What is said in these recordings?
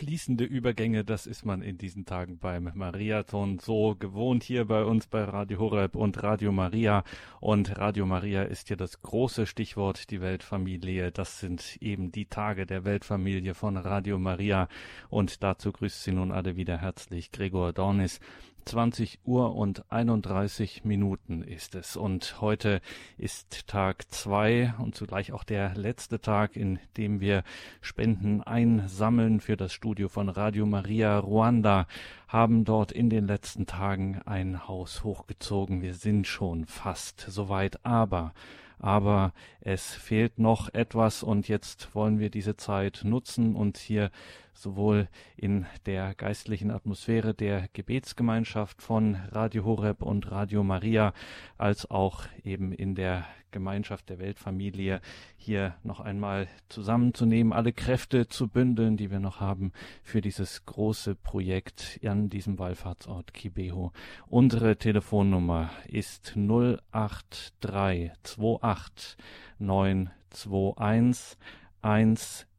fließende Übergänge, das ist man in diesen Tagen beim Mariathon so gewohnt hier bei uns bei Radio Horeb und Radio Maria. Und Radio Maria ist ja das große Stichwort, die Weltfamilie. Das sind eben die Tage der Weltfamilie von Radio Maria. Und dazu grüßt Sie nun alle wieder herzlich Gregor Dornis. 20 Uhr und 31 Minuten ist es. Und heute ist Tag zwei und zugleich auch der letzte Tag, in dem wir Spenden einsammeln für das Studio von Radio Maria Ruanda, haben dort in den letzten Tagen ein Haus hochgezogen. Wir sind schon fast soweit, aber aber es fehlt noch etwas und jetzt wollen wir diese Zeit nutzen und hier sowohl in der geistlichen Atmosphäre der Gebetsgemeinschaft von Radio Horeb und Radio Maria als auch eben in der Gemeinschaft der Weltfamilie hier noch einmal zusammenzunehmen, alle Kräfte zu bündeln, die wir noch haben für dieses große Projekt an diesem Wallfahrtsort Kibeho. Unsere Telefonnummer ist 08328 921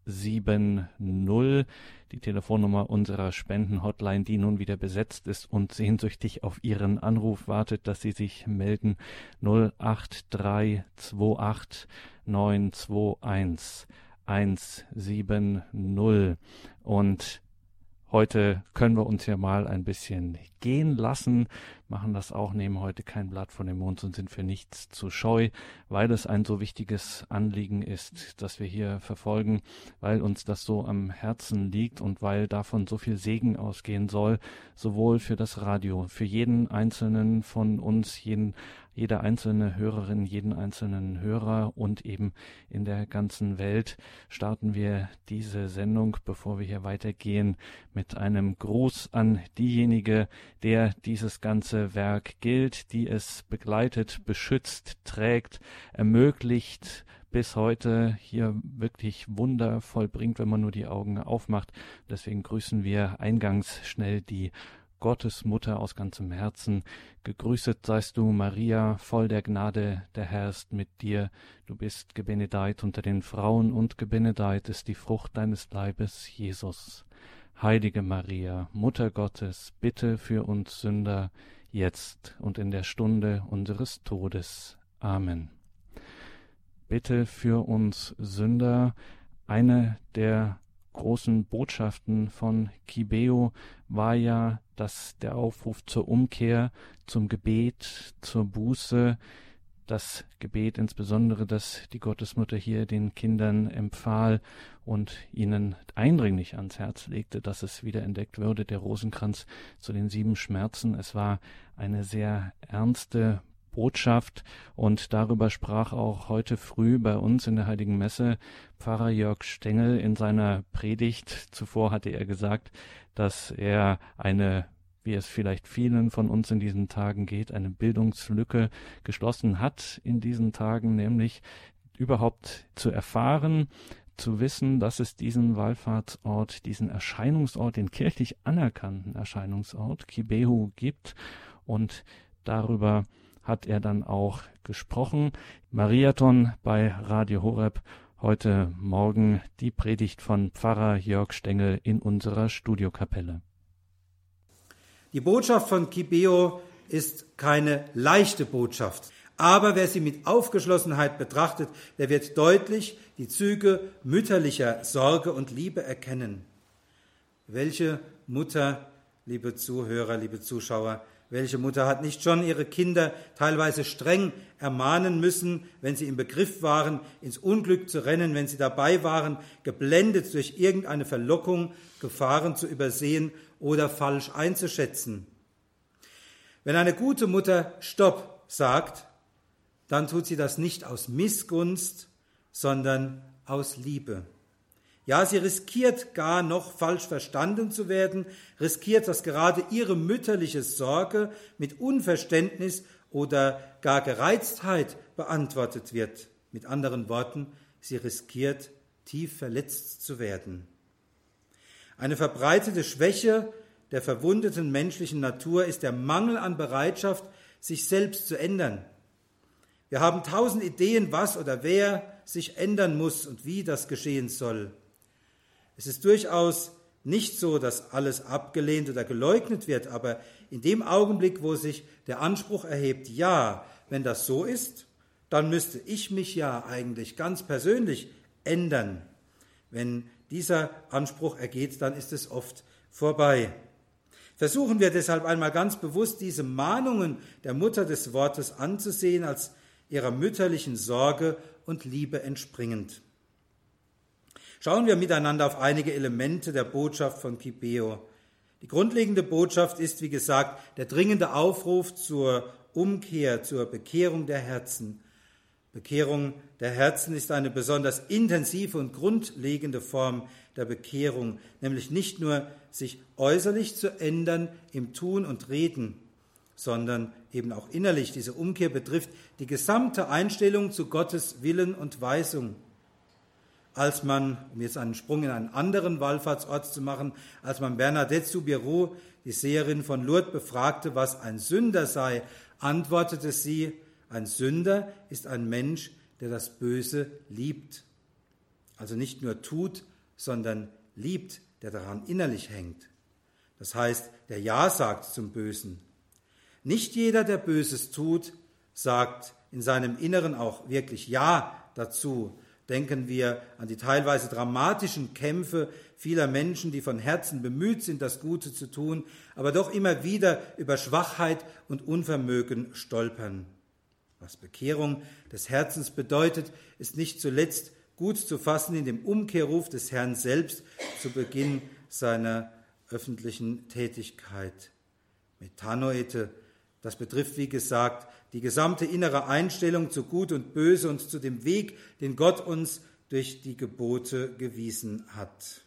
170 die Telefonnummer unserer Spendenhotline, die nun wieder besetzt ist und sehnsüchtig auf Ihren Anruf wartet, dass Sie sich melden. 08328 921 170 und Heute können wir uns ja mal ein bisschen gehen lassen, machen das auch, nehmen heute kein Blatt von dem Mond und sind für nichts zu scheu, weil es ein so wichtiges Anliegen ist, das wir hier verfolgen, weil uns das so am Herzen liegt und weil davon so viel Segen ausgehen soll, sowohl für das Radio, für jeden einzelnen von uns, jeden jede einzelne Hörerin, jeden einzelnen Hörer und eben in der ganzen Welt starten wir diese Sendung, bevor wir hier weitergehen, mit einem Gruß an diejenige, der dieses ganze Werk gilt, die es begleitet, beschützt, trägt, ermöglicht, bis heute hier wirklich Wunder vollbringt, wenn man nur die Augen aufmacht. Deswegen grüßen wir eingangs schnell die Gottes Mutter aus ganzem Herzen. Gegrüßet seist du, Maria, voll der Gnade, der Herr ist mit dir. Du bist gebenedeit unter den Frauen und gebenedeit ist die Frucht deines Leibes, Jesus. Heilige Maria, Mutter Gottes, bitte für uns Sünder, jetzt und in der Stunde unseres Todes. Amen. Bitte für uns Sünder, eine der großen Botschaften von Kibeo war ja, dass der Aufruf zur Umkehr, zum Gebet, zur Buße, das Gebet insbesondere, das die Gottesmutter hier den Kindern empfahl und ihnen eindringlich ans Herz legte, dass es wieder entdeckt würde, der Rosenkranz zu den sieben Schmerzen. Es war eine sehr ernste Botschaft und darüber sprach auch heute früh bei uns in der Heiligen Messe Pfarrer Jörg Stengel in seiner Predigt. Zuvor hatte er gesagt, dass er eine wie es vielleicht vielen von uns in diesen Tagen geht, eine Bildungslücke geschlossen hat in diesen Tagen, nämlich überhaupt zu erfahren, zu wissen, dass es diesen Wallfahrtsort, diesen Erscheinungsort, den kirchlich anerkannten Erscheinungsort Kibehu gibt und darüber hat er dann auch gesprochen. Mariathon bei Radio Horeb. Heute Morgen die Predigt von Pfarrer Jörg Stengel in unserer Studiokapelle. Die Botschaft von Kibeo ist keine leichte Botschaft. Aber wer sie mit Aufgeschlossenheit betrachtet, der wird deutlich die Züge mütterlicher Sorge und Liebe erkennen. Welche Mutter, liebe Zuhörer, liebe Zuschauer, welche Mutter hat nicht schon ihre Kinder teilweise streng ermahnen müssen, wenn sie im Begriff waren, ins Unglück zu rennen, wenn sie dabei waren, geblendet durch irgendeine Verlockung, Gefahren zu übersehen oder falsch einzuschätzen? Wenn eine gute Mutter Stopp sagt, dann tut sie das nicht aus Missgunst, sondern aus Liebe. Ja, sie riskiert gar noch falsch verstanden zu werden, riskiert, dass gerade ihre mütterliche Sorge mit Unverständnis oder gar Gereiztheit beantwortet wird. Mit anderen Worten, sie riskiert, tief verletzt zu werden. Eine verbreitete Schwäche der verwundeten menschlichen Natur ist der Mangel an Bereitschaft, sich selbst zu ändern. Wir haben tausend Ideen, was oder wer sich ändern muss und wie das geschehen soll. Es ist durchaus nicht so, dass alles abgelehnt oder geleugnet wird, aber in dem Augenblick, wo sich der Anspruch erhebt, ja, wenn das so ist, dann müsste ich mich ja eigentlich ganz persönlich ändern. Wenn dieser Anspruch ergeht, dann ist es oft vorbei. Versuchen wir deshalb einmal ganz bewusst, diese Mahnungen der Mutter des Wortes anzusehen als ihrer mütterlichen Sorge und Liebe entspringend. Schauen wir miteinander auf einige Elemente der Botschaft von Kibeo. Die grundlegende Botschaft ist, wie gesagt, der dringende Aufruf zur Umkehr, zur Bekehrung der Herzen. Bekehrung der Herzen ist eine besonders intensive und grundlegende Form der Bekehrung, nämlich nicht nur sich äußerlich zu ändern im Tun und Reden, sondern eben auch innerlich. Diese Umkehr betrifft die gesamte Einstellung zu Gottes Willen und Weisung als man, um jetzt einen Sprung in einen anderen Wallfahrtsort zu machen, als man Bernadette Soubirou, die Seherin von Lourdes, befragte, was ein Sünder sei, antwortete sie, ein Sünder ist ein Mensch, der das Böse liebt. Also nicht nur tut, sondern liebt, der daran innerlich hängt. Das heißt, der Ja sagt zum Bösen. Nicht jeder, der Böses tut, sagt in seinem Inneren auch wirklich Ja dazu, Denken wir an die teilweise dramatischen Kämpfe vieler Menschen, die von Herzen bemüht sind, das Gute zu tun, aber doch immer wieder über Schwachheit und Unvermögen stolpern. Was Bekehrung des Herzens bedeutet, ist nicht zuletzt gut zu fassen in dem Umkehrruf des Herrn selbst zu Beginn seiner öffentlichen Tätigkeit. Metanoete, das betrifft, wie gesagt, die gesamte innere Einstellung zu Gut und Böse und zu dem Weg, den Gott uns durch die Gebote gewiesen hat.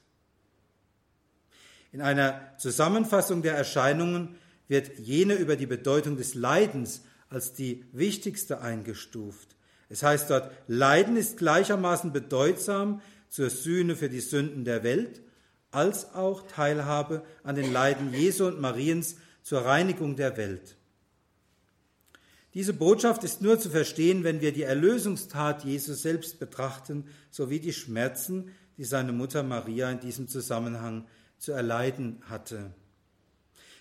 In einer Zusammenfassung der Erscheinungen wird jene über die Bedeutung des Leidens als die wichtigste eingestuft. Es heißt dort, Leiden ist gleichermaßen bedeutsam zur Sühne für die Sünden der Welt, als auch Teilhabe an den Leiden Jesu und Mariens zur Reinigung der Welt. Diese Botschaft ist nur zu verstehen, wenn wir die Erlösungstat Jesus selbst betrachten, sowie die Schmerzen, die seine Mutter Maria in diesem Zusammenhang zu erleiden hatte.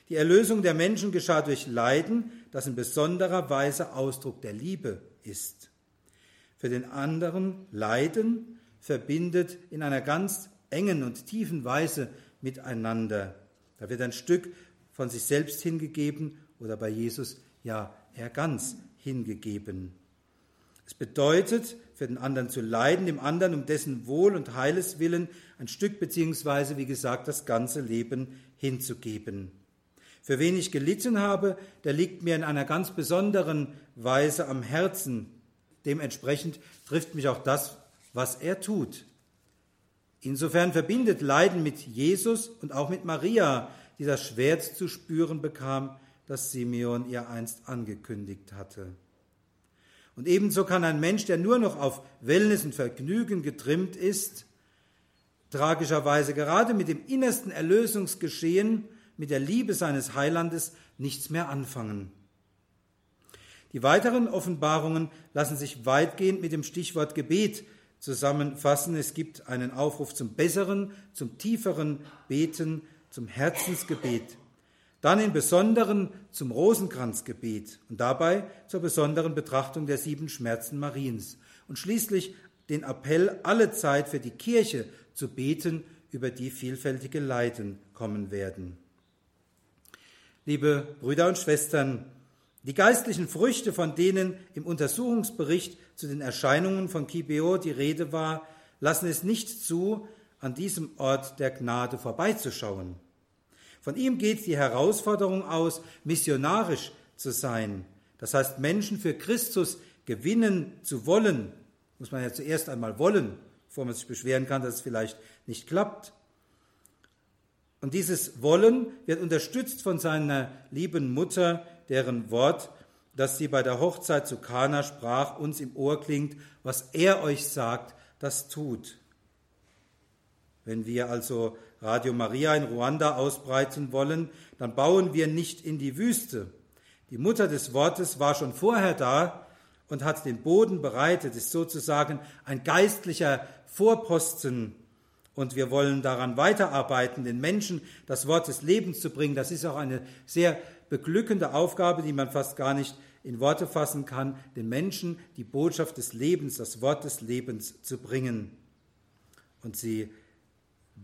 Die Erlösung der Menschen geschah durch Leiden, das in besonderer Weise Ausdruck der Liebe ist. Für den anderen Leiden verbindet in einer ganz engen und tiefen Weise miteinander. Da wird ein Stück von sich selbst hingegeben oder bei Jesus ja er ganz hingegeben. Es bedeutet, für den anderen zu leiden, dem anderen um dessen Wohl und Heiles willen ein Stück beziehungsweise, wie gesagt, das ganze Leben hinzugeben. Für wen ich gelitten habe, der liegt mir in einer ganz besonderen Weise am Herzen. Dementsprechend trifft mich auch das, was er tut. Insofern verbindet Leiden mit Jesus und auch mit Maria, die das Schwert zu spüren bekam, das Simeon ihr einst angekündigt hatte. Und ebenso kann ein Mensch, der nur noch auf Wellness und Vergnügen getrimmt ist, tragischerweise gerade mit dem innersten Erlösungsgeschehen, mit der Liebe seines Heilandes nichts mehr anfangen. Die weiteren Offenbarungen lassen sich weitgehend mit dem Stichwort Gebet zusammenfassen. Es gibt einen Aufruf zum besseren, zum tieferen Beten, zum Herzensgebet dann im Besonderen zum Rosenkranzgebet und dabei zur besonderen Betrachtung der sieben Schmerzen Mariens und schließlich den Appell, alle Zeit für die Kirche zu beten, über die vielfältige Leiden kommen werden. Liebe Brüder und Schwestern, die geistlichen Früchte, von denen im Untersuchungsbericht zu den Erscheinungen von Kibeo die Rede war, lassen es nicht zu, an diesem Ort der Gnade vorbeizuschauen. Von ihm geht die Herausforderung aus, missionarisch zu sein. Das heißt, Menschen für Christus gewinnen zu wollen. Muss man ja zuerst einmal wollen, bevor man sich beschweren kann, dass es vielleicht nicht klappt. Und dieses Wollen wird unterstützt von seiner lieben Mutter, deren Wort, das sie bei der Hochzeit zu Kana sprach, uns im Ohr klingt, was er euch sagt, das tut. Wenn wir also Radio Maria in Ruanda ausbreiten wollen, dann bauen wir nicht in die Wüste. Die Mutter des Wortes war schon vorher da und hat den Boden bereitet, ist sozusagen ein geistlicher Vorposten Und wir wollen daran weiterarbeiten, den Menschen das Wort des Lebens zu bringen. Das ist auch eine sehr beglückende Aufgabe, die man fast gar nicht in Worte fassen kann, den Menschen die Botschaft des Lebens, das Wort des Lebens zu bringen und sie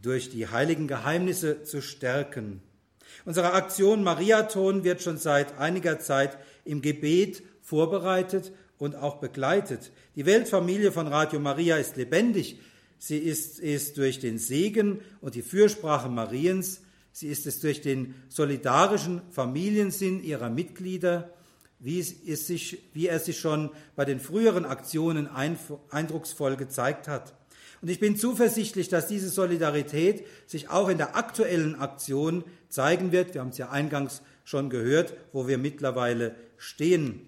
durch die heiligen Geheimnisse zu stärken. Unsere Aktion Mariathon wird schon seit einiger Zeit im Gebet vorbereitet und auch begleitet. Die Weltfamilie von Radio Maria ist lebendig. Sie ist es durch den Segen und die Fürsprache Mariens. Sie ist es durch den solidarischen Familiensinn ihrer Mitglieder, wie, es sich, wie er sich schon bei den früheren Aktionen eindrucksvoll gezeigt hat. Und ich bin zuversichtlich, dass diese Solidarität sich auch in der aktuellen Aktion zeigen wird. Wir haben es ja eingangs schon gehört, wo wir mittlerweile stehen.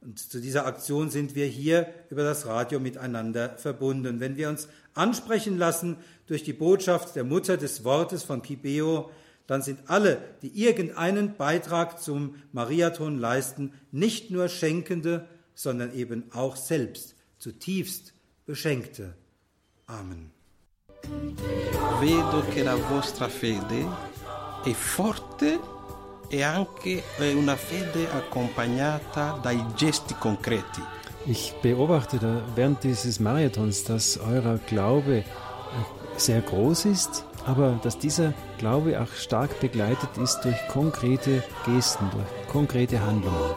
Und zu dieser Aktion sind wir hier über das Radio miteinander verbunden. Wenn wir uns ansprechen lassen durch die Botschaft der Mutter des Wortes von Kibeo, dann sind alle, die irgendeinen Beitrag zum Mariathon leisten, nicht nur Schenkende, sondern eben auch selbst zutiefst Beschenkte. Amen. Vedo che la vostra fede è forte e anche una fede accompagnata dai gesti concreti. Ich beobachte da während dieses Marathons, dass euer Glaube sehr groß ist, aber dass dieser Glaube auch stark begleitet ist durch konkrete Gesten, durch konkrete Handlungen.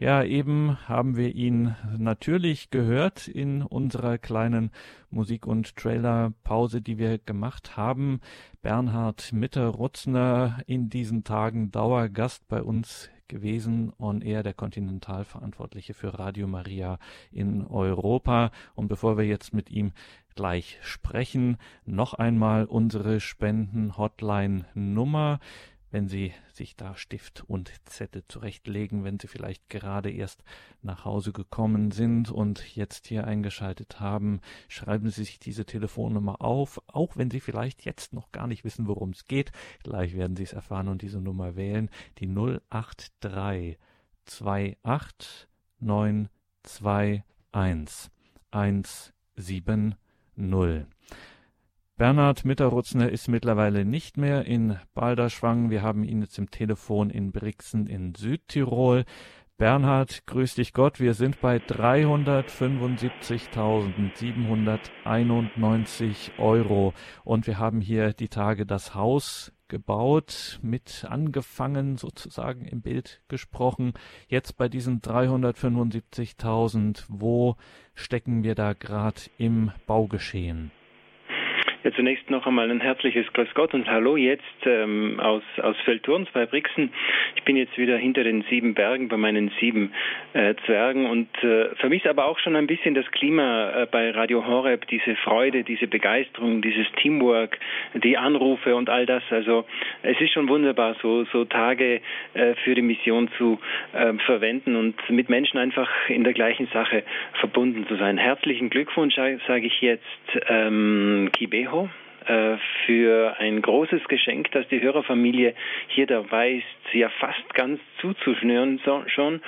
Ja, eben haben wir ihn natürlich gehört in unserer kleinen Musik- und Trailerpause, die wir gemacht haben. Bernhard Mitter-Rutzner in diesen Tagen Dauergast bei uns gewesen und er der Kontinentalverantwortliche für Radio Maria in Europa. Und bevor wir jetzt mit ihm gleich sprechen, noch einmal unsere Spenden-Hotline-Nummer wenn Sie sich da Stift und Zettel zurechtlegen, wenn Sie vielleicht gerade erst nach Hause gekommen sind und jetzt hier eingeschaltet haben, schreiben Sie sich diese Telefonnummer auf, auch wenn Sie vielleicht jetzt noch gar nicht wissen, worum es geht. Gleich werden Sie es erfahren und diese Nummer wählen, die 083 28 921 170. Bernhard Mitterrutzner ist mittlerweile nicht mehr in Balderschwang. Wir haben ihn jetzt im Telefon in Brixen in Südtirol. Bernhard, grüß dich Gott. Wir sind bei 375.791 Euro und wir haben hier die Tage das Haus gebaut, mit angefangen sozusagen im Bild gesprochen. Jetzt bei diesen 375.000, wo stecken wir da gerade im Baugeschehen? Ja, zunächst noch einmal ein herzliches Grüß Gott und Hallo jetzt ähm, aus, aus Feldturns bei Brixen. Ich bin jetzt wieder hinter den sieben Bergen bei meinen sieben äh, Zwergen und äh, vermisse aber auch schon ein bisschen das Klima äh, bei Radio Horeb, diese Freude, diese Begeisterung, dieses Teamwork, die Anrufe und all das. Also es ist schon wunderbar, so, so Tage äh, für die Mission zu äh, verwenden und mit Menschen einfach in der gleichen Sache verbunden zu sein. Herzlichen Glückwunsch, sage ich jetzt, ähm, Kibe Echo äh, für ein großes Geschenk, das die Hörerfamilie hier dabei ist, ja fast ganz zuzuschnüren schon.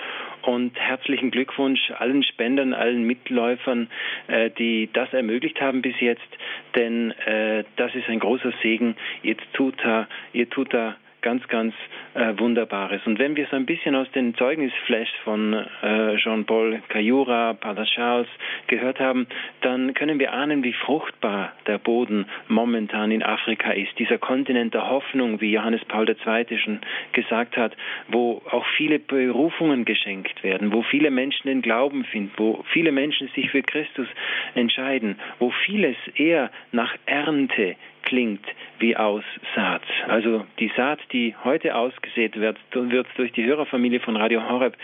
Und herzlichen Glückwunsch allen Spendern, allen Mitläufern, äh, die das ermöglicht haben bis jetzt, denn äh, das ist ein großer Segen. Ihr tut da, ihr tut da ganz, ganz äh, Wunderbares. Und wenn wir so ein bisschen aus den Zeugnisflash von äh, Jean-Paul Cayura, Pater Charles gehört haben, dann können wir ahnen, wie fruchtbar der Boden momentan in Afrika ist. Dieser Kontinent der Hoffnung, wie Johannes Paul II. schon gesagt hat, wo auch viele Berufungen geschenkt werden, wo viele Menschen den Glauben finden, wo viele Menschen sich für Christus entscheiden, wo vieles eher nach Ernte klingt wie aus Saat. Also die Saat, die heute ausgesät wird, wird durch die Hörerfamilie von Radio Horeb,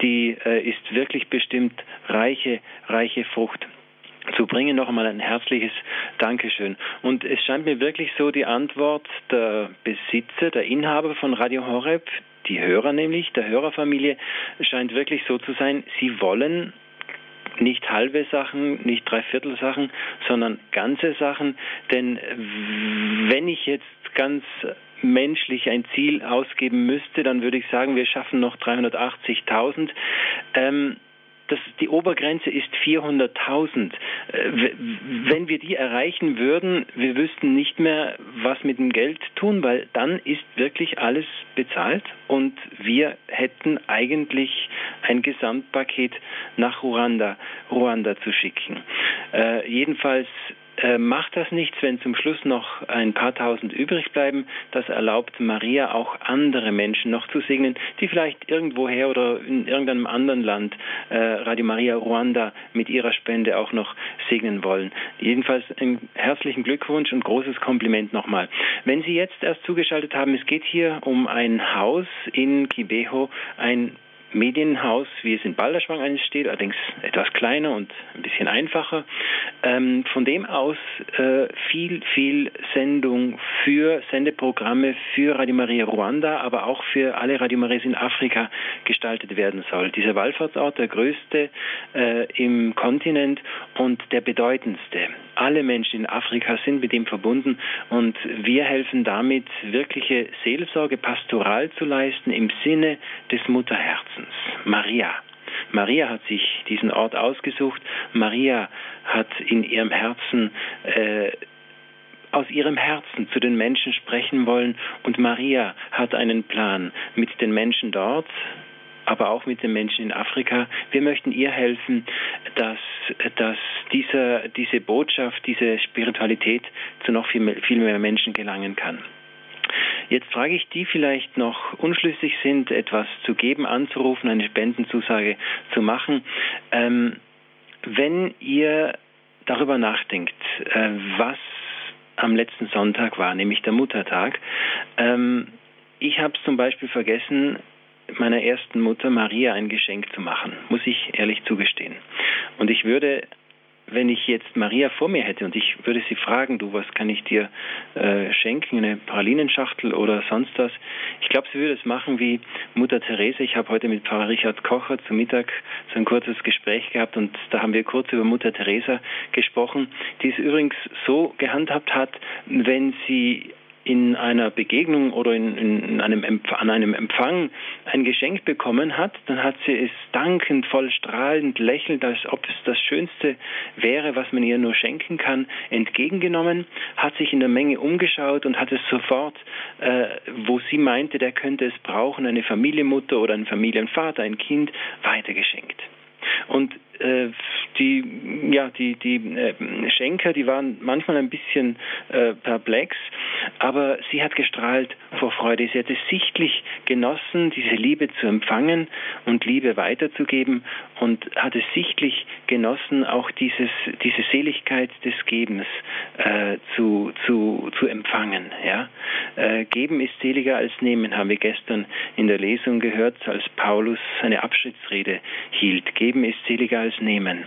die äh, ist wirklich bestimmt reiche, reiche Frucht zu bringen. Noch einmal ein herzliches Dankeschön. Und es scheint mir wirklich so, die Antwort der Besitzer, der Inhaber von Radio Horeb, die Hörer nämlich, der Hörerfamilie, scheint wirklich so zu sein, sie wollen nicht halbe Sachen, nicht dreiviertel Sachen, sondern ganze Sachen. Denn wenn ich jetzt ganz menschlich ein Ziel ausgeben müsste, dann würde ich sagen, wir schaffen noch 380.000. Ähm, das, die Obergrenze ist 400.000. Äh, wenn wir die erreichen würden, wir wüssten nicht mehr, was mit dem Geld tun, weil dann ist wirklich alles bezahlt und wir hätten eigentlich ein Gesamtpaket nach Ruanda, Ruanda zu schicken. Äh, jedenfalls äh, macht das nichts, wenn zum Schluss noch ein paar tausend übrig bleiben. Das erlaubt Maria auch andere Menschen noch zu segnen, die vielleicht irgendwoher oder in irgendeinem anderen Land äh, Radio Maria Ruanda mit ihrer Spende auch noch segnen wollen. Jedenfalls einen herzlichen Glückwunsch und großes Kompliment nochmal. Wenn Sie jetzt erst zugeschaltet haben, es geht hier um ein Haus in Kibeho, ein Medienhaus, wie es in Balderschwang eines steht, allerdings etwas kleiner und ein bisschen einfacher. Ähm, von dem aus äh, viel, viel Sendung für Sendeprogramme für Radio Maria Ruanda, aber auch für alle Radio Marias in Afrika gestaltet werden soll. Dieser Wallfahrtsort, der größte äh, im Kontinent und der bedeutendste. Alle Menschen in Afrika sind mit ihm verbunden und wir helfen damit, wirkliche Seelsorge pastoral zu leisten im Sinne des Mutterherzens. Maria. Maria hat sich diesen Ort ausgesucht. Maria hat in ihrem Herzen äh, aus ihrem Herzen zu den Menschen sprechen wollen und Maria hat einen Plan mit den Menschen dort, aber auch mit den Menschen in Afrika. Wir möchten ihr helfen, dass, dass dieser, diese Botschaft, diese Spiritualität zu noch viel mehr, viel mehr Menschen gelangen kann. Jetzt frage ich die vielleicht noch unschlüssig sind, etwas zu geben, anzurufen, eine Spendenzusage zu machen. Ähm, wenn ihr darüber nachdenkt, äh, was am letzten Sonntag war, nämlich der Muttertag, ähm, ich habe es zum Beispiel vergessen, meiner ersten Mutter Maria ein Geschenk zu machen, muss ich ehrlich zugestehen. Und ich würde wenn ich jetzt Maria vor mir hätte und ich würde sie fragen, du, was kann ich dir äh, schenken, eine Pralinenschachtel oder sonst was, ich glaube, sie würde es machen wie Mutter Therese. Ich habe heute mit Pfarrer Richard Kocher zum Mittag so ein kurzes Gespräch gehabt und da haben wir kurz über Mutter Teresa gesprochen, die es übrigens so gehandhabt hat, wenn sie in einer Begegnung oder in, in einem an einem Empfang ein Geschenk bekommen hat, dann hat sie es dankend, voll strahlend, lächelnd, als ob es das Schönste wäre, was man ihr nur schenken kann, entgegengenommen, hat sich in der Menge umgeschaut und hat es sofort, äh, wo sie meinte, der könnte es brauchen, eine Familienmutter oder ein Familienvater, ein Kind, weitergeschenkt. Und äh, die, ja, die, die äh, Schenker, die waren manchmal ein bisschen äh, perplex, aber sie hat gestrahlt vor Freude. Sie hat es sichtlich genossen, diese Liebe zu empfangen und Liebe weiterzugeben und hat es sichtlich genossen, auch dieses, diese Seligkeit des Gebens äh, zu, zu, zu empfangen. Ja? Äh, Geben ist seliger als Nehmen, haben wir gestern in der Lesung gehört, als Paulus seine Abschiedsrede hielt. Geben ist seliger als nehmen.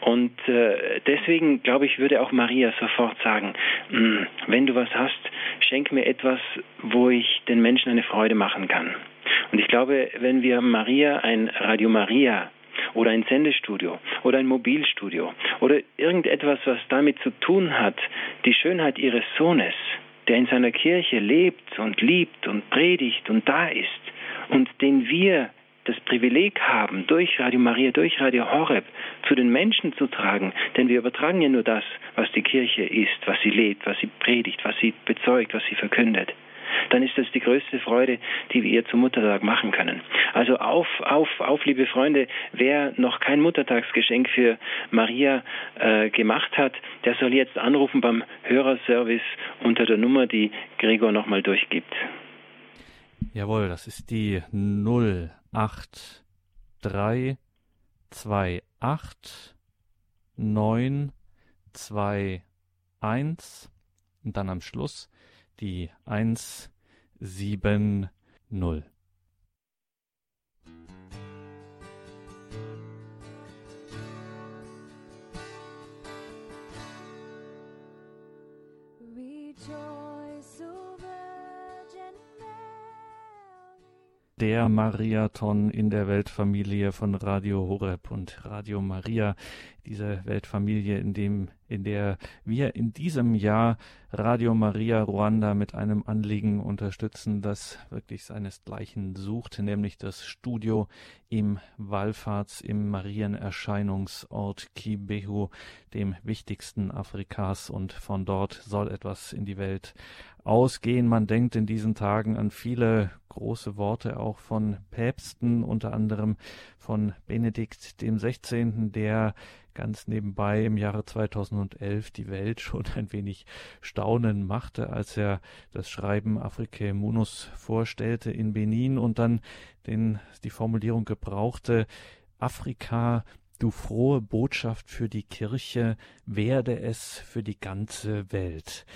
Und äh, deswegen, glaube ich, würde auch Maria sofort sagen, hm, wenn du was hast, schenk mir etwas, wo ich den Menschen eine Freude machen kann. Und ich glaube, wenn wir Maria ein Radio Maria oder ein Sendestudio oder ein Mobilstudio oder irgendetwas, was damit zu tun hat, die Schönheit ihres Sohnes, der in seiner Kirche lebt und liebt und predigt und da ist und den wir das Privileg haben, durch Radio Maria, durch Radio Horeb zu den Menschen zu tragen, denn wir übertragen ja nur das, was die Kirche ist, was sie lebt, was sie predigt, was sie bezeugt, was sie verkündet, dann ist das die größte Freude, die wir ihr zum Muttertag machen können. Also auf, auf, auf, liebe Freunde, wer noch kein Muttertagsgeschenk für Maria äh, gemacht hat, der soll jetzt anrufen beim Hörerservice unter der Nummer, die Gregor nochmal durchgibt. Jawohl, das ist die 0 acht drei zwei acht neun zwei eins und dann am Schluss die eins sieben null. Der Mariathon in der Weltfamilie von Radio Horeb und Radio Maria, diese Weltfamilie, in dem in der wir in diesem Jahr Radio Maria Ruanda mit einem Anliegen unterstützen, das wirklich seinesgleichen sucht, nämlich das Studio im Wallfahrts im Marienerscheinungsort Kibehu, dem wichtigsten Afrikas. Und von dort soll etwas in die Welt ausgehen. Man denkt in diesen Tagen an viele große Worte auch von Päpsten, unter anderem von Benedikt dem 16., der ganz nebenbei im Jahre 2011 die Welt schon ein wenig staunen machte, als er das Schreiben Africae Munus vorstellte in Benin und dann den, die Formulierung gebrauchte, Afrika, du frohe Botschaft für die Kirche, werde es für die ganze Welt.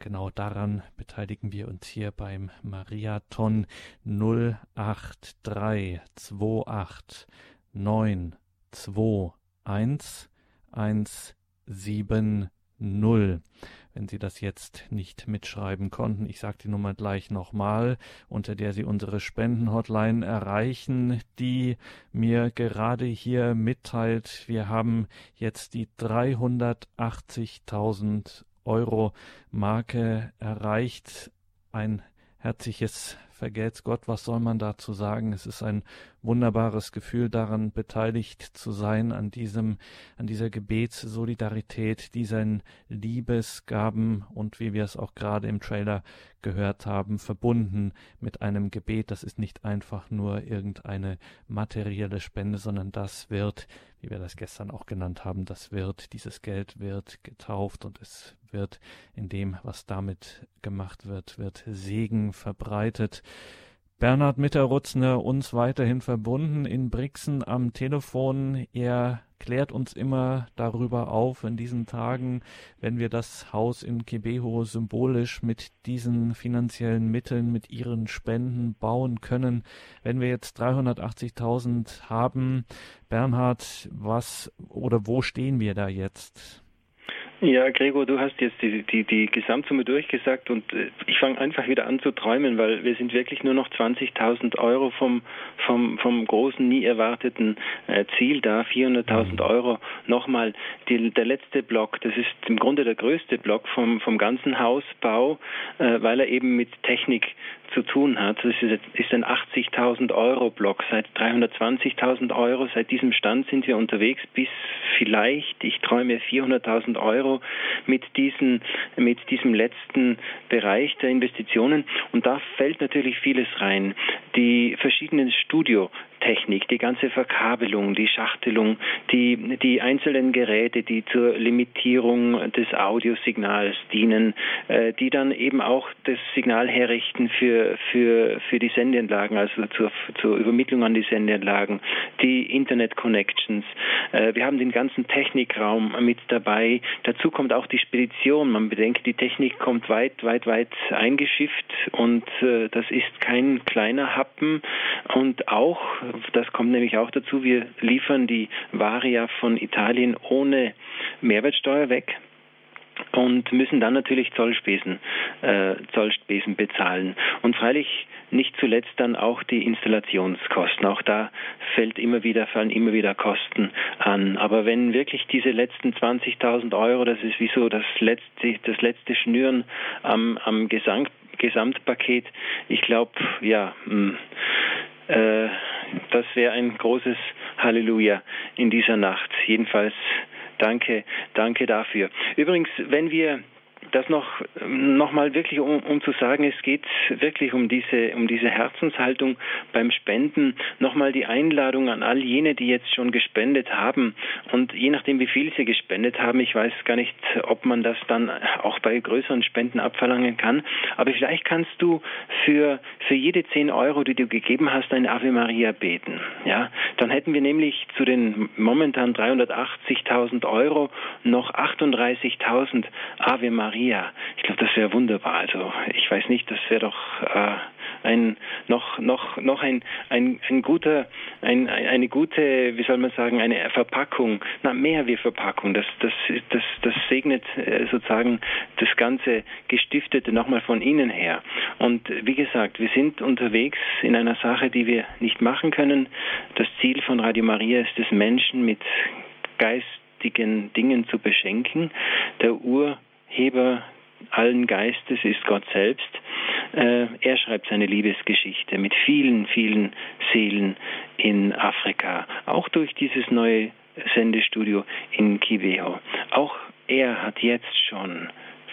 Genau daran beteiligen wir uns hier beim Mariathon 08328 921 170. Wenn Sie das jetzt nicht mitschreiben konnten, ich sage die Nummer gleich nochmal, unter der Sie unsere Spendenhotline erreichen, die mir gerade hier mitteilt, wir haben jetzt die 380.000 Euro Marke erreicht. Ein herzliches Vergelt's Gott, was soll man dazu sagen? Es ist ein wunderbares Gefühl, daran beteiligt zu sein, an diesem, an dieser Gebetssolidarität, diesen Liebesgaben und wie wir es auch gerade im Trailer gehört haben, verbunden mit einem Gebet. Das ist nicht einfach nur irgendeine materielle Spende, sondern das wird, wie wir das gestern auch genannt haben, das wird, dieses Geld wird getauft und es wird in dem, was damit gemacht wird, wird Segen verbreitet. Bernhard Mitterrutzner uns weiterhin verbunden in Brixen am Telefon. Er klärt uns immer darüber auf in diesen Tagen, wenn wir das Haus in Kibeho symbolisch mit diesen finanziellen Mitteln, mit ihren Spenden bauen können. Wenn wir jetzt 380.000 haben, Bernhard, was oder wo stehen wir da jetzt? Ja, Gregor, du hast jetzt die, die, die Gesamtsumme durchgesagt und äh, ich fange einfach wieder an zu träumen, weil wir sind wirklich nur noch 20.000 Euro vom, vom, vom großen, nie erwarteten äh, Ziel da, 400.000 mhm. Euro. Nochmal, die, der letzte Block, das ist im Grunde der größte Block vom, vom ganzen Hausbau, äh, weil er eben mit Technik zu tun hat. Das ist ein 80.000 Euro Block. Seit 320.000 Euro, seit diesem Stand sind wir unterwegs bis vielleicht, ich träume 400.000 Euro mit, diesen, mit diesem letzten Bereich der Investitionen. Und da fällt natürlich vieles rein. Die verschiedenen Studio Technik, die ganze Verkabelung, die Schachtelung, die, die einzelnen Geräte, die zur Limitierung des Audiosignals dienen, äh, die dann eben auch das Signal herrichten für, für, für die Sendeanlagen, also zur, zur Übermittlung an die Sendeanlagen, die Internet-Connections. Äh, wir haben den ganzen Technikraum mit dabei. Dazu kommt auch die Spedition. Man bedenkt, die Technik kommt weit, weit, weit eingeschifft und äh, das ist kein kleiner Happen und auch das kommt nämlich auch dazu. Wir liefern die Ware ja von Italien ohne Mehrwertsteuer weg und müssen dann natürlich Zollspesen, äh, Zollspesen bezahlen. Und freilich nicht zuletzt dann auch die Installationskosten. Auch da fällt immer wieder, fallen immer wieder Kosten an. Aber wenn wirklich diese letzten 20.000 Euro, das ist wie so das letzte, das letzte Schnüren am, am Gesang, Gesamtpaket, ich glaube, ja, mh, hm, äh, das wäre ein großes Halleluja in dieser Nacht. Jedenfalls danke, danke dafür. Übrigens, wenn wir das noch, noch mal wirklich, um, um zu sagen, es geht wirklich um diese, um diese Herzenshaltung beim Spenden. Nochmal die Einladung an all jene, die jetzt schon gespendet haben. Und je nachdem, wie viel sie gespendet haben, ich weiß gar nicht, ob man das dann auch bei größeren Spenden abverlangen kann. Aber vielleicht kannst du für, für jede 10 Euro, die du gegeben hast, eine Ave Maria beten. Ja, dann hätten wir nämlich zu den momentan 380.000 Euro noch 38.000 Ave Maria Maria. Ich glaube, das wäre wunderbar. Also ich weiß nicht, das wäre doch äh, ein noch noch noch ein ein, ein guter ein, eine gute wie soll man sagen eine Verpackung na mehr wie Verpackung das das das das segnet äh, sozusagen das ganze gestiftete nochmal von innen her und wie gesagt wir sind unterwegs in einer Sache die wir nicht machen können das Ziel von Radio Maria ist es Menschen mit Geist geistigen Dingen zu beschenken. Der Urheber allen Geistes ist Gott selbst. Äh, er schreibt seine Liebesgeschichte mit vielen, vielen Seelen in Afrika, auch durch dieses neue Sendestudio in Kibeho. Auch er hat jetzt schon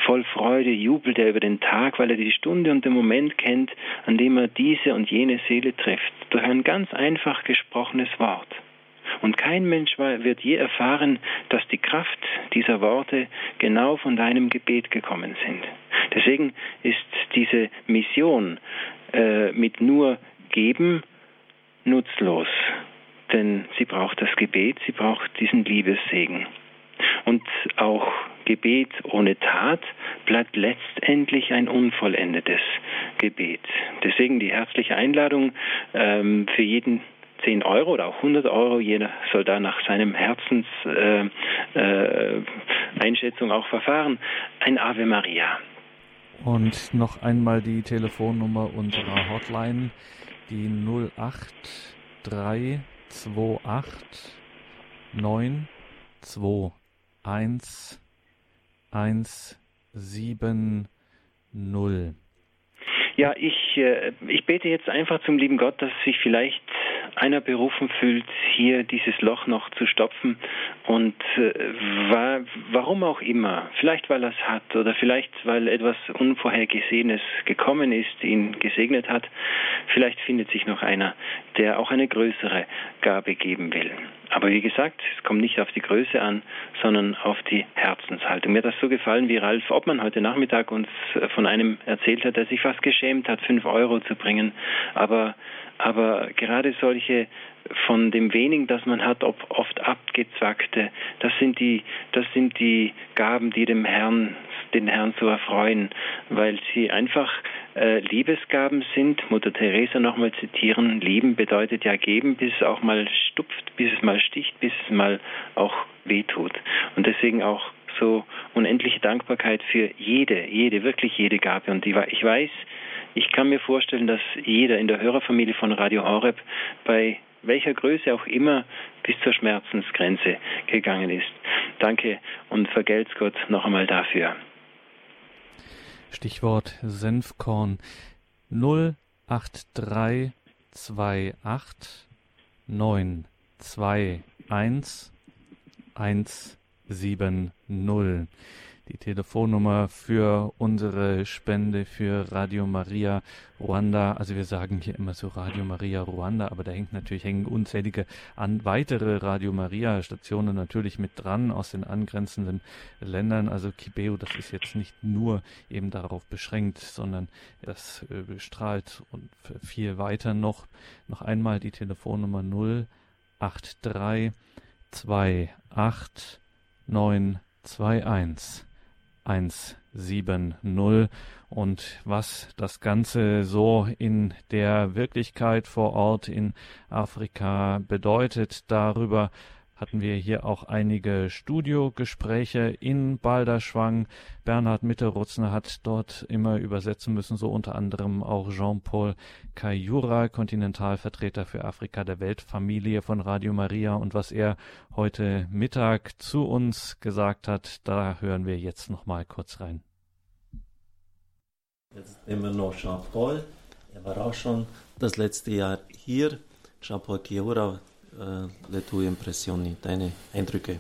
voll Freude jubelt er über den Tag, weil er die Stunde und den Moment kennt, an dem er diese und jene Seele trifft, durch ein ganz einfach gesprochenes Wort. Und kein Mensch wird je erfahren, dass die Kraft dieser Worte genau von deinem Gebet gekommen sind. Deswegen ist diese Mission äh, mit nur geben nutzlos, denn sie braucht das Gebet, sie braucht diesen Liebessegen. Und auch Gebet ohne Tat bleibt letztendlich ein unvollendetes Gebet. Deswegen die herzliche Einladung ähm, für jeden 10 Euro oder auch 100 Euro, jeder soll da nach seinem Herzenseinschätzung äh, äh, auch verfahren, ein Ave Maria. Und noch einmal die Telefonnummer unserer Hotline, die 08328 921 170. Ja, ich, äh, ich bete jetzt einfach zum lieben Gott, dass sich vielleicht einer berufen fühlt, hier dieses Loch noch zu stopfen und äh, war, warum auch immer, vielleicht weil er es hat oder vielleicht weil etwas Unvorhergesehenes gekommen ist, ihn gesegnet hat, vielleicht findet sich noch einer, der auch eine größere Gabe geben will. Aber wie gesagt, es kommt nicht auf die Größe an, sondern auf die Herzenshaltung. Mir hat das so gefallen, wie Ralf Obmann heute Nachmittag uns äh, von einem erzählt hat, der sich fast geschämt hat, fünf Euro zu bringen, aber aber gerade solche von dem wenigen, das man hat, oft abgezwackte, das sind die, das sind die Gaben, die dem Herrn, den Herrn so erfreuen, weil sie einfach äh, Liebesgaben sind. Mutter Teresa nochmal zitieren: Lieben bedeutet ja geben, bis es auch mal stupft, bis es mal sticht, bis es mal auch wehtut. Und deswegen auch so unendliche Dankbarkeit für jede, jede, wirklich jede Gabe. Und ich weiß, ich kann mir vorstellen, dass jeder in der Hörerfamilie von Radio Horeb bei welcher Größe auch immer bis zur Schmerzensgrenze gegangen ist. Danke und vergelt's Gott noch einmal dafür. Stichwort Senfkorn 08328 921 170 die Telefonnummer für unsere Spende für Radio Maria Ruanda. Also wir sagen hier immer so Radio Maria Ruanda, aber da hängt natürlich hängen unzählige an weitere Radio Maria Stationen natürlich mit dran aus den angrenzenden Ländern. Also Kibeo, das ist jetzt nicht nur eben darauf beschränkt, sondern das äh, bestrahlt und viel weiter noch. Noch einmal die Telefonnummer 083 28 921 170 und was das Ganze so in der Wirklichkeit vor Ort in Afrika bedeutet, darüber hatten wir hier auch einige Studiogespräche in Balderschwang. Bernhard Mitterutzner hat dort immer übersetzen müssen, so unter anderem auch Jean-Paul Kayura, Kontinentalvertreter für Afrika der Weltfamilie von Radio Maria. Und was er heute Mittag zu uns gesagt hat, da hören wir jetzt noch mal kurz rein. Jetzt nehmen wir noch Jean-Paul. Er war auch schon das letzte Jahr hier. Jean-Paul Kayura uh, le tue impressioni, deine Eindrücke.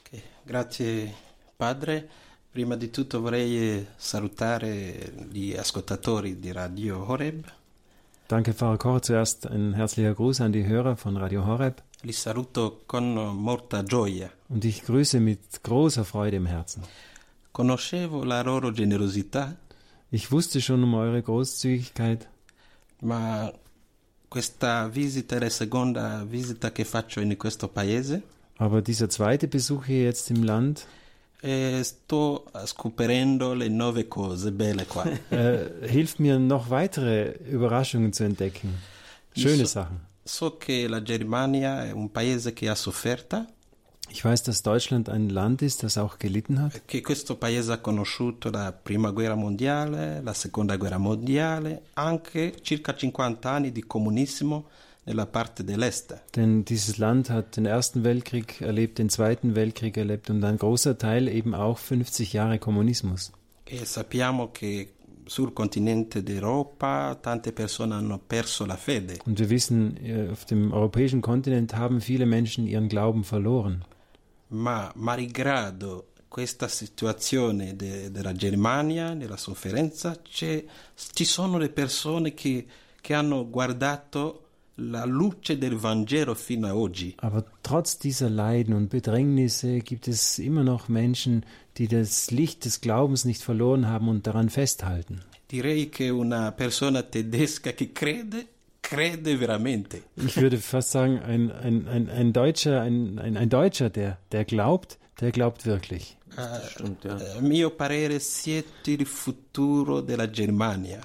Okay. Grazie padre. Prima di tutto vorrei salutare gli ascoltatori di Radio Horeb. Danke, Pfarrer Koch. Zuerst ein herzlicher Gruß an die Hörer von Radio Horeb. Li saluto con molta gioia. Und ich grüße mit großer Freude im Herzen. Conoscevo la loro generosità. Ich wusste schon um eure Großzügigkeit. Ma questa visita è la seconda visita che faccio in questo paese. Aber dieser zweite Besuch hier jetzt im Land. E sto scoprendo le nuove cose belle qua. äh, hilft mir noch weitere Überraschungen zu entdecken. Schöne so, Sachen. So che la Germania è un paese che ha sofferta. Ich weiß, dass Deutschland ein Land ist, das auch gelitten hat. Che questo paese ha conosciuto la prima guerra mondiale, la seconda guerra mondiale, anche circa 50 anni di comunismo nella parte dell'est. Denn dieses Land hat den Ersten Weltkrieg erlebt, den Zweiten Weltkrieg erlebt und ein großer Teil eben auch 50 Jahre Kommunismus. E sappiamo che sul continente d'Europa tante persone hanno perso la fede. Und wir wissen, äh, auf dem europäischen Kontinent haben viele Menschen ihren Glauben verloren. Ma malgrado questa situazione de- della Germania, della sofferenza, c'è- ci sono le persone che, che hanno guardato la luce del Vangelo fino a oggi. Aber trotz dieser Leiden und Bedrängnisse gibt es immer noch Menschen, die das Licht des Glaubens nicht verloren haben und daran festhalten. Direi che una persona tedesca che crede, crede veramente. Ich würde fast sagen, ein, ein, ein, ein Deutscher, ein, ein, ein Deutscher, der, der glaubt, der glaubt wirklich. Eh, Stimmt, ja. a mio parere siete il futuro della Germania.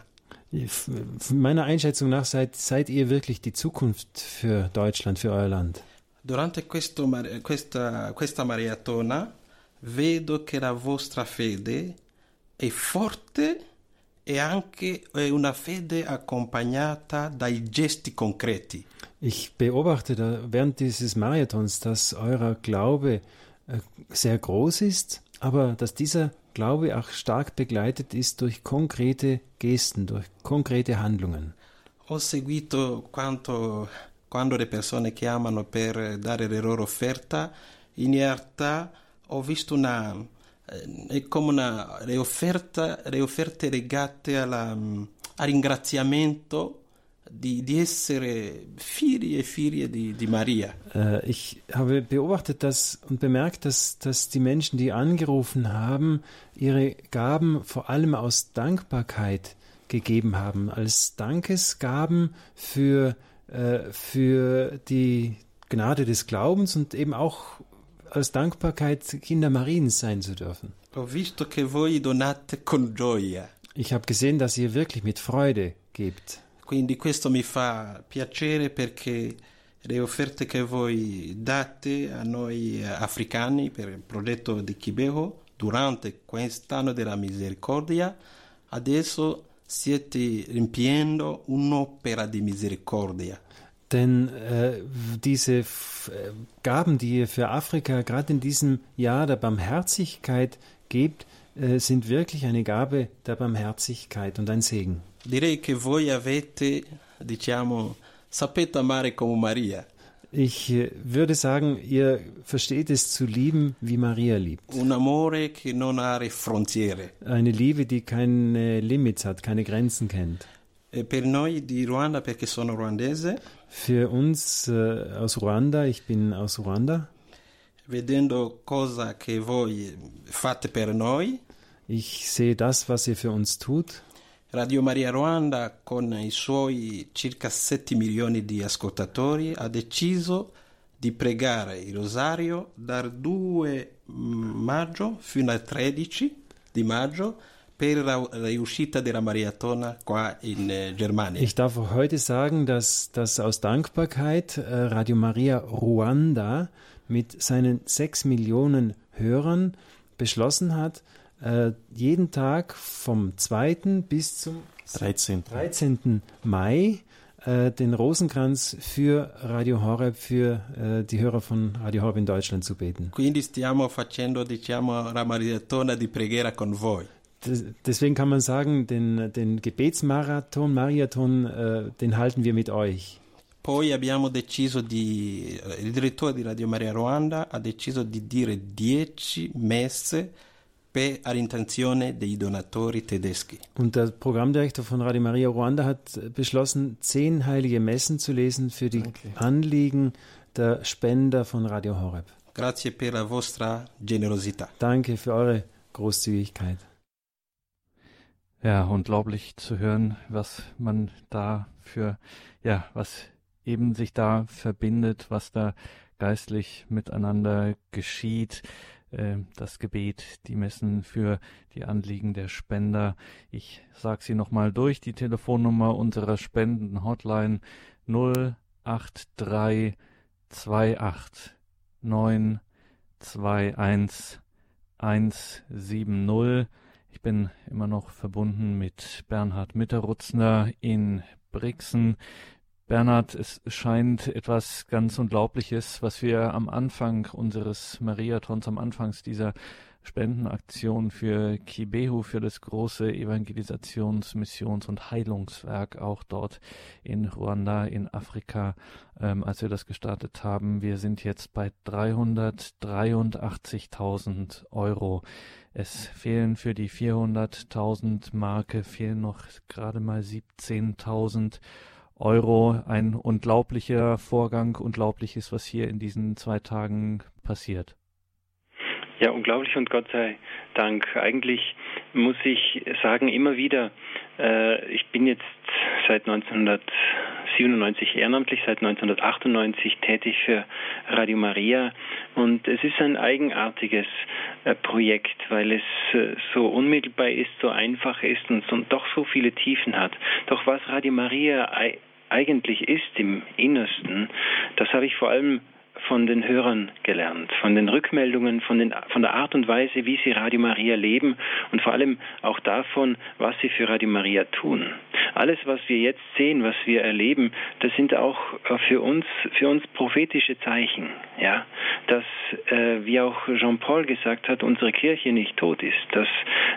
Meiner Einschätzung nach seid, seid ihr wirklich die Zukunft für Deutschland, für euer Land. Durante questo questa, questa maratona vedo che la vostra fede è forte e anche è una fede accompagnata dai gesti concreti. Ich beobachte da während dieses Marathons, dass euer Glaube äh, sehr groß ist, aber dass dieser Glaube auch stark begleitet ist durch konkrete Gesten, durch konkrete Handlungen. Ho seguito quanto, quando le persone chiamano per dare la loro offerta, in realtà ho visto una, è come una, le, offerta- le offerte legate alla, mm, al ringraziamento di, di essere figli e figlie di, di Maria. Äh, ich habe beobachtet das und bemerkt, dass, dass die Menschen, die angerufen haben, ihre Gaben vor allem aus Dankbarkeit gegeben haben, als Dankesgaben für, äh, für die Gnade des Glaubens und eben auch als Dankbarkeit Kinder Mariens sein zu dürfen. Ho visto che voi donate con gioia, Ich habe gesehen, dass ihr wirklich mit Freude gebt. quindi questo mi fa piacere perché le offerte che voi date a noi eh, africani per il progetto di Kibeho durante quest'anno della misericordia, adesso siete riempiendo un'opera di misericordia. Denn äh, diese F äh, Gaben, die ihr für Afrika gerade in diesem Jahr der Barmherzigkeit gebt, äh, sind wirklich eine Gabe der Barmherzigkeit und ein Segen. Direi che voi avete, diciamo, sapete amare come Maria, Ich äh, würde sagen, ihr versteht es zu lieben, wie Maria liebt. Eine Liebe, die keine Limits hat, keine Grenzen kennt. E per noi di Ruanda, perché sono ruandese, Für uns äh, aus Ruanda, ich bin aus Ruanda, vedendo cosa che voi fate per noi, ich sehe das, was ihr für uns tut. Radio Maria Ruanda, con i suoi circa 7 milioni di ascoltatori, ha deciso di pregare il rosario dal 2 maggio fino al 13 di maggio per la riuscita della maratona qua in eh, Germania. Ich darf heute sagen, dass, dass aus Dankbarkeit äh, Radio Maria Ruanda mit seinen sechs Millionen Hörern beschlossen hat, äh, jeden Tag vom 2. bis zum 13. 13. Mai äh, den Rosenkranz für Radio Horeb, für äh, die Hörer von Radio Horeb in Deutschland zu beten. Quindi stiamo facendo, diciamo, la maratona di preghiera con voi. Deswegen kann man sagen, den, den Gebetsmarathon, Marathon, äh, den halten wir mit euch. Poi abbiamo deciso di, il direttore di Radio Maria Ruanda ha deciso di dire 10 messe per all'intenzione dei donatori tedeschi. Und der Programmdirektor von Radio Maria Ruanda hat beschlossen, zehn heilige Messen zu lesen für die Anliegen der Spender von Radio Horeb. Grazie per la vostra generosità. Danke für eure Großzügigkeit. Ja, unglaublich zu hören, was man da für, ja, was eben sich da verbindet, was da geistlich miteinander geschieht. Äh, Das Gebet, die Messen für die Anliegen der Spender. Ich sage sie nochmal durch, die Telefonnummer unserer Spenden-Hotline 083 28 9 21 170. Bin immer noch verbunden mit Bernhard Mitterrutzner in Brixen. Bernhard, es scheint etwas ganz Unglaubliches, was wir am Anfang unseres Mariathons, am Anfang dieser Spendenaktion für Kibehu, für das große Evangelisations-, Missions- und Heilungswerk auch dort in Ruanda, in Afrika, ähm, als wir das gestartet haben. Wir sind jetzt bei 383.000 Euro. Es fehlen für die 400.000 Marke, fehlen noch gerade mal 17.000 Euro. Ein unglaublicher Vorgang, unglaubliches, was hier in diesen zwei Tagen passiert. Ja, unglaublich und Gott sei Dank. Eigentlich muss ich sagen, immer wieder, äh, ich bin jetzt seit 1997 ehrenamtlich, seit 1998 tätig für Radio Maria und es ist ein eigenartiges äh, Projekt, weil es äh, so unmittelbar ist, so einfach ist und, und doch so viele Tiefen hat. Doch was Radio Maria eigentlich ist im Innersten, das habe ich vor allem von den Hörern gelernt, von den Rückmeldungen, von, den, von der Art und Weise, wie sie Radio Maria leben und vor allem auch davon, was sie für Radio Maria tun. Alles, was wir jetzt sehen, was wir erleben, das sind auch äh, für uns, für uns prophetische Zeichen, ja, dass, äh, wie auch Jean-Paul gesagt hat, unsere Kirche nicht tot ist, dass,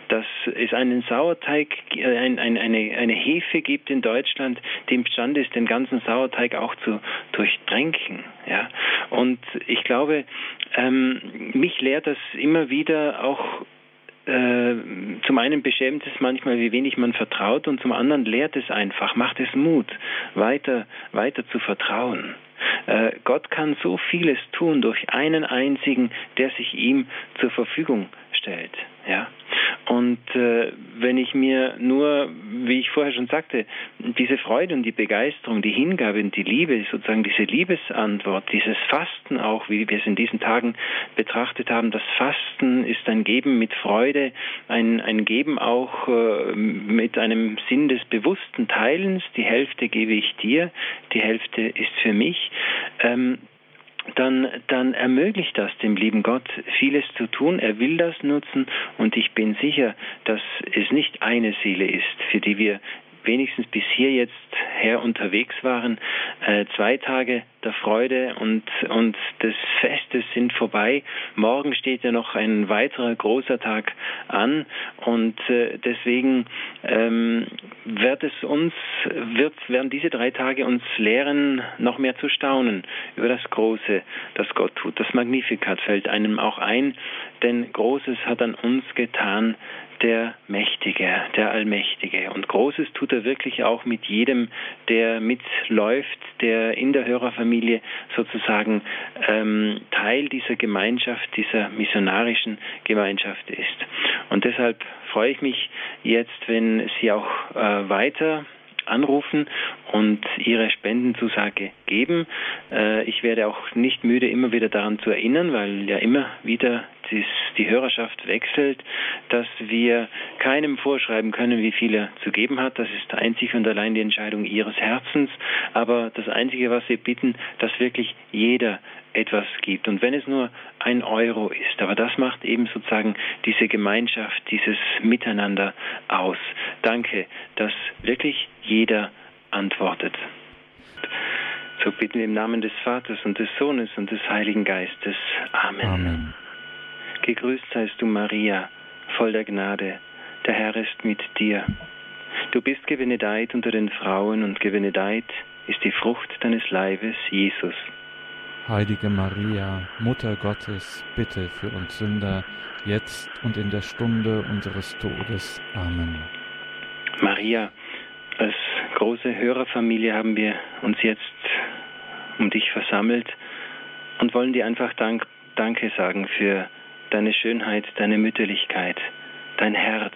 dass es einen Sauerteig, äh, ein, ein, eine, eine Hefe gibt in Deutschland, die imstande ist, den ganzen Sauerteig auch zu durchtränken, ja, und ich glaube, ähm, mich lehrt das immer wieder auch äh, zum einen beschämt es manchmal, wie wenig man vertraut, und zum anderen lehrt es einfach, macht es Mut, weiter, weiter zu vertrauen. Äh, Gott kann so vieles tun durch einen einzigen, der sich ihm zur Verfügung stellt. Ja? Wenn ich mir nur, wie ich vorher schon sagte, diese Freude und die Begeisterung, die Hingabe und die Liebe, sozusagen diese Liebesantwort, dieses Fasten auch, wie wir es in diesen Tagen betrachtet haben, das Fasten ist ein Geben mit Freude, ein, ein Geben auch äh, mit einem Sinn des bewussten Teilens. Die Hälfte gebe ich dir, die Hälfte ist für mich. Ähm, dann, dann ermöglicht das dem lieben Gott vieles zu tun. Er will das nutzen und ich bin sicher, dass es nicht eine Seele ist, für die wir wenigstens bis hier jetzt her unterwegs waren. Äh, zwei Tage der Freude und, und des Festes sind vorbei. Morgen steht ja noch ein weiterer großer Tag an und äh, deswegen ähm, wird es uns, wird, werden diese drei Tage uns lehren, noch mehr zu staunen über das Große, das Gott tut. Das Magnificat fällt einem auch ein, denn Großes hat an uns getan, der Mächtige, der Allmächtige. Und Großes tut er wirklich auch mit jedem, der mitläuft, der in der Hörerfamilie sozusagen ähm, Teil dieser Gemeinschaft, dieser missionarischen Gemeinschaft ist. Und deshalb freue ich mich jetzt, wenn Sie auch äh, weiter anrufen und ihre Spendenzusage geben. Äh, ich werde auch nicht müde, immer wieder daran zu erinnern, weil ja immer wieder die Hörerschaft wechselt, dass wir keinem vorschreiben können, wie viel er zu geben hat. Das ist einzig und allein die Entscheidung ihres Herzens. Aber das Einzige, was wir bitten, dass wirklich jeder etwas gibt. Und wenn es nur ein Euro ist, aber das macht eben sozusagen diese Gemeinschaft, dieses Miteinander aus. Danke, dass wirklich jeder antwortet. So bitten wir im Namen des Vaters und des Sohnes und des Heiligen Geistes. Amen. Amen. Gegrüßt seist du, Maria, voll der Gnade. Der Herr ist mit dir. Du bist gebenedeit unter den Frauen und gebenedeit ist die Frucht deines Leibes, Jesus. Heilige Maria, Mutter Gottes, bitte für uns Sünder, jetzt und in der Stunde unseres Todes. Amen. Maria, als große Hörerfamilie haben wir uns jetzt um dich versammelt und wollen dir einfach Dank, Danke sagen für deine Schönheit, deine Mütterlichkeit, dein Herz,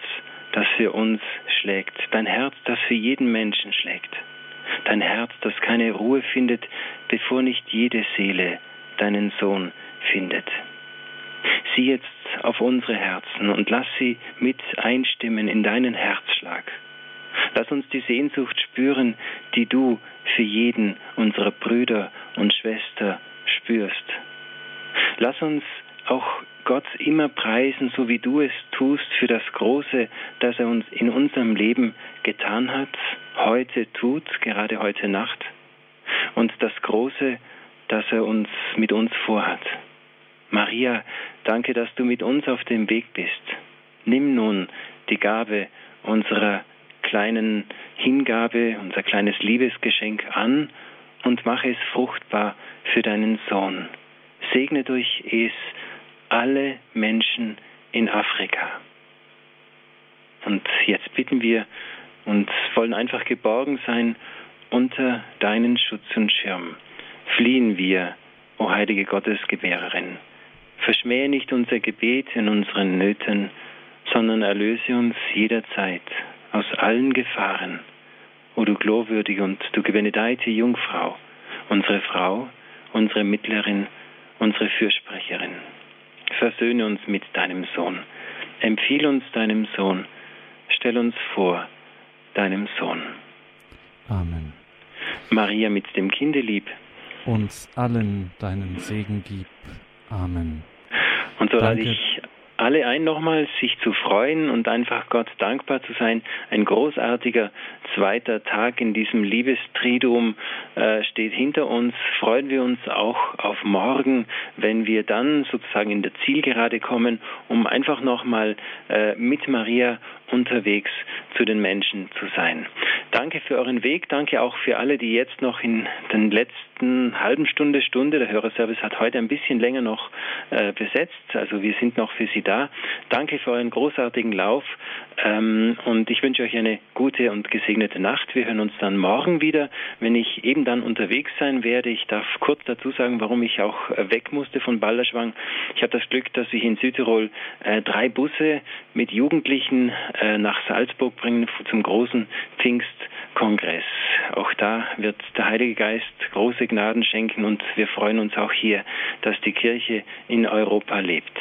das für uns schlägt, dein Herz, das für jeden Menschen schlägt dein Herz, das keine Ruhe findet, bevor nicht jede Seele deinen Sohn findet. Sieh jetzt auf unsere Herzen und lass sie mit einstimmen in deinen Herzschlag. Lass uns die Sehnsucht spüren, die du für jeden unserer Brüder und Schwester spürst. Lass uns auch Gott immer preisen, so wie du es tust, für das Große, das er uns in unserem Leben getan hat, heute tut, gerade heute Nacht. und das Große, das er uns mit uns vorhat. Maria, danke, dass du mit uns auf dem Weg bist. Nimm nun die Gabe unserer kleinen Hingabe, unser kleines Liebesgeschenk an und mache es fruchtbar für deinen Sohn. Segne durch es alle Menschen in Afrika. Und jetzt bitten wir und wollen einfach geborgen sein unter deinen Schutz und Schirm. Fliehen wir, o heilige Gottesgebärerin. Verschmähe nicht unser Gebet in unseren Nöten, sondern erlöse uns jederzeit aus allen Gefahren. O du glorwürdige und du gebenedeite Jungfrau, unsere Frau, unsere Mittlerin, unsere Fürsprecherin. Versöhne uns mit deinem Sohn. Empfiehl uns deinem Sohn. Stell uns vor deinem Sohn. Amen. Maria mit dem Kinde lieb. Uns allen deinen Segen gib. Amen. Und so lade ich alle ein, nochmals sich zu freuen und einfach Gott dankbar zu sein. Ein großartiger zweiter Tag in diesem Liebestriduum äh, steht hinter uns. Freuen wir uns auch auf morgen, wenn wir dann sozusagen in der Zielgerade kommen, um einfach nochmal äh, mit Maria unterwegs zu den Menschen zu sein. Danke für euren Weg, danke auch für alle, die jetzt noch in den letzten halben Stunde, Stunde, der Hörerservice hat heute ein bisschen länger noch äh, besetzt, also wir sind noch für Sie da. Danke für euren großartigen Lauf ähm, und ich wünsche euch eine gute und gesegnete Nacht. Wir hören uns dann morgen wieder, wenn ich eben dann unterwegs sein werde. Ich darf kurz dazu sagen, warum ich auch weg musste von Balderschwang. Ich habe das Glück, dass ich in Südtirol äh, drei Busse mit Jugendlichen äh, nach Salzburg bringen zum großen Pfingstkongress. Auch da wird der Heilige Geist große Gnaden schenken und wir freuen uns auch hier, dass die Kirche in Europa lebt.